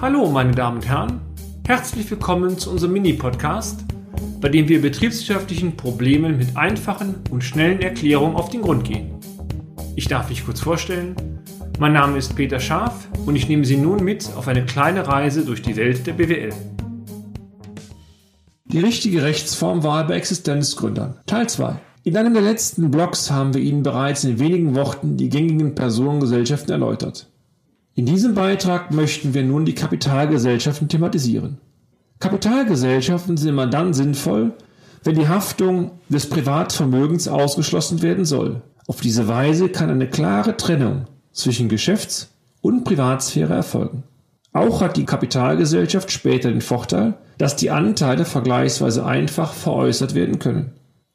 Hallo, meine Damen und Herren. Herzlich willkommen zu unserem Mini-Podcast, bei dem wir betriebswirtschaftlichen Problemen mit einfachen und schnellen Erklärungen auf den Grund gehen. Ich darf mich kurz vorstellen. Mein Name ist Peter Scharf und ich nehme Sie nun mit auf eine kleine Reise durch die Welt der BWL. Die richtige Rechtsformwahl bei Existenzgründern. Teil 2. In einem der letzten Blogs haben wir Ihnen bereits in wenigen Worten die gängigen Personengesellschaften erläutert. In diesem Beitrag möchten wir nun die Kapitalgesellschaften thematisieren. Kapitalgesellschaften sind immer dann sinnvoll, wenn die Haftung des Privatvermögens ausgeschlossen werden soll. Auf diese Weise kann eine klare Trennung zwischen Geschäfts- und Privatsphäre erfolgen. Auch hat die Kapitalgesellschaft später den Vorteil, dass die Anteile vergleichsweise einfach veräußert werden können.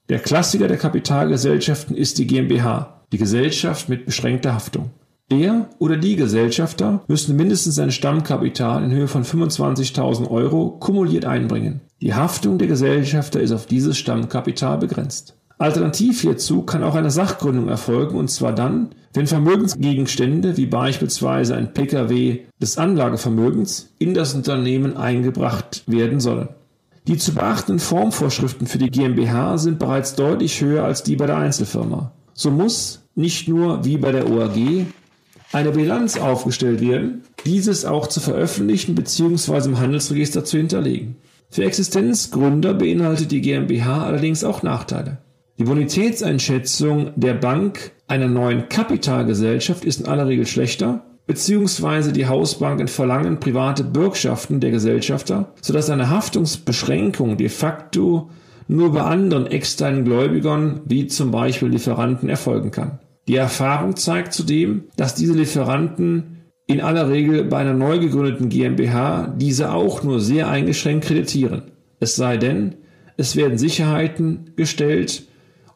Der Klassiker der Kapitalgesellschaften ist die GmbH, die Gesellschaft mit beschränkter Haftung. Der oder die Gesellschafter müssen mindestens ein Stammkapital in Höhe von 25.000 Euro kumuliert einbringen. Die Haftung der Gesellschafter ist auf dieses Stammkapital begrenzt. Alternativ hierzu kann auch eine Sachgründung erfolgen, und zwar dann, wenn Vermögensgegenstände wie beispielsweise ein Pkw des Anlagevermögens in das Unternehmen eingebracht werden sollen. Die zu beachtenden Formvorschriften für die GmbH sind bereits deutlich höher als die bei der Einzelfirma. So muss nicht nur wie bei der OAG eine Bilanz aufgestellt werden, dieses auch zu veröffentlichen bzw. im Handelsregister zu hinterlegen. Für Existenzgründer beinhaltet die GmbH allerdings auch Nachteile. Die Bonitätseinschätzung der Bank einer neuen Kapitalgesellschaft ist in aller Regel schlechter, bzw. die Hausbanken verlangen private Bürgschaften der Gesellschafter, sodass eine Haftungsbeschränkung de facto nur bei anderen externen Gläubigern wie zum Beispiel Lieferanten erfolgen kann. Die Erfahrung zeigt zudem, dass diese Lieferanten in aller Regel bei einer neu gegründeten GmbH diese auch nur sehr eingeschränkt kreditieren. Es sei denn, es werden Sicherheiten gestellt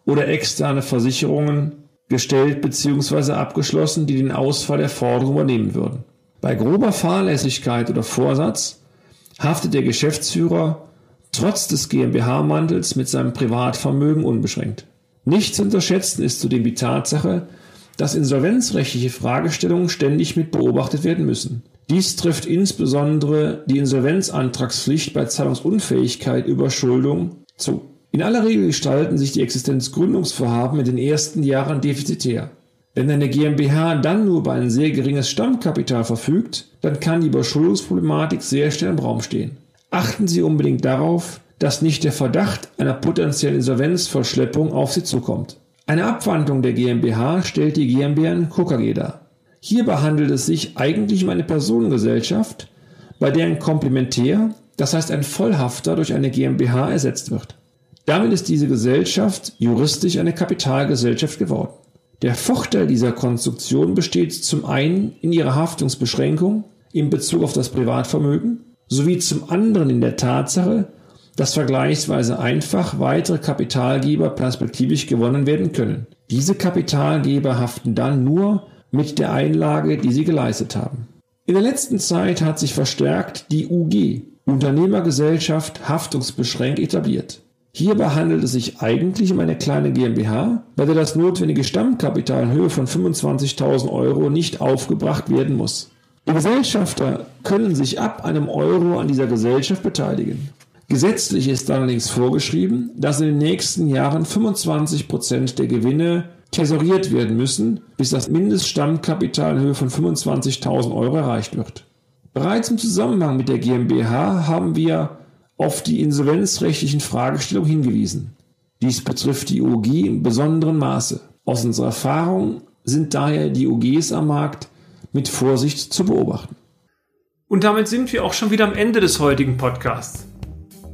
oder externe Versicherungen gestellt bzw. abgeschlossen, die den Ausfall der Forderung übernehmen würden. Bei grober Fahrlässigkeit oder Vorsatz haftet der Geschäftsführer trotz des GmbH-Mantels mit seinem Privatvermögen unbeschränkt. Nicht zu unterschätzen ist zudem die Tatsache, dass insolvenzrechtliche Fragestellungen ständig mit beobachtet werden müssen. Dies trifft insbesondere die Insolvenzantragspflicht bei Zahlungsunfähigkeit, Überschuldung zu. In aller Regel gestalten sich die Existenzgründungsvorhaben in den ersten Jahren defizitär. Wenn eine GmbH dann nur über ein sehr geringes Stammkapital verfügt, dann kann die Überschuldungsproblematik sehr schnell im Raum stehen. Achten Sie unbedingt darauf, dass nicht der Verdacht einer potenziellen Insolvenzverschleppung auf sie zukommt. Eine Abwandlung der GmbH stellt die GmbH Co. KG dar. Hierbei handelt es sich eigentlich um eine Personengesellschaft, bei der ein Komplementär, das heißt ein Vollhafter durch eine GmbH ersetzt wird. Damit ist diese Gesellschaft juristisch eine Kapitalgesellschaft geworden. Der Vorteil dieser Konstruktion besteht zum einen in ihrer Haftungsbeschränkung in Bezug auf das Privatvermögen sowie zum anderen in der Tatsache, dass vergleichsweise einfach weitere Kapitalgeber perspektivisch gewonnen werden können. Diese Kapitalgeber haften dann nur mit der Einlage, die sie geleistet haben. In der letzten Zeit hat sich verstärkt die UG, Unternehmergesellschaft haftungsbeschränkt etabliert. Hierbei handelt es sich eigentlich um eine kleine GmbH, bei der das notwendige Stammkapital in Höhe von 25.000 Euro nicht aufgebracht werden muss. Die Gesellschafter können sich ab einem Euro an dieser Gesellschaft beteiligen. Gesetzlich ist allerdings vorgeschrieben, dass in den nächsten Jahren 25 Prozent der Gewinne tesoriert werden müssen, bis das Mindeststammkapital in Höhe von 25.000 Euro erreicht wird. Bereits im Zusammenhang mit der GmbH haben wir auf die insolvenzrechtlichen Fragestellungen hingewiesen. Dies betrifft die UG im besonderen Maße. Aus unserer Erfahrung sind daher die UGs am Markt mit Vorsicht zu beobachten. Und damit sind wir auch schon wieder am Ende des heutigen Podcasts.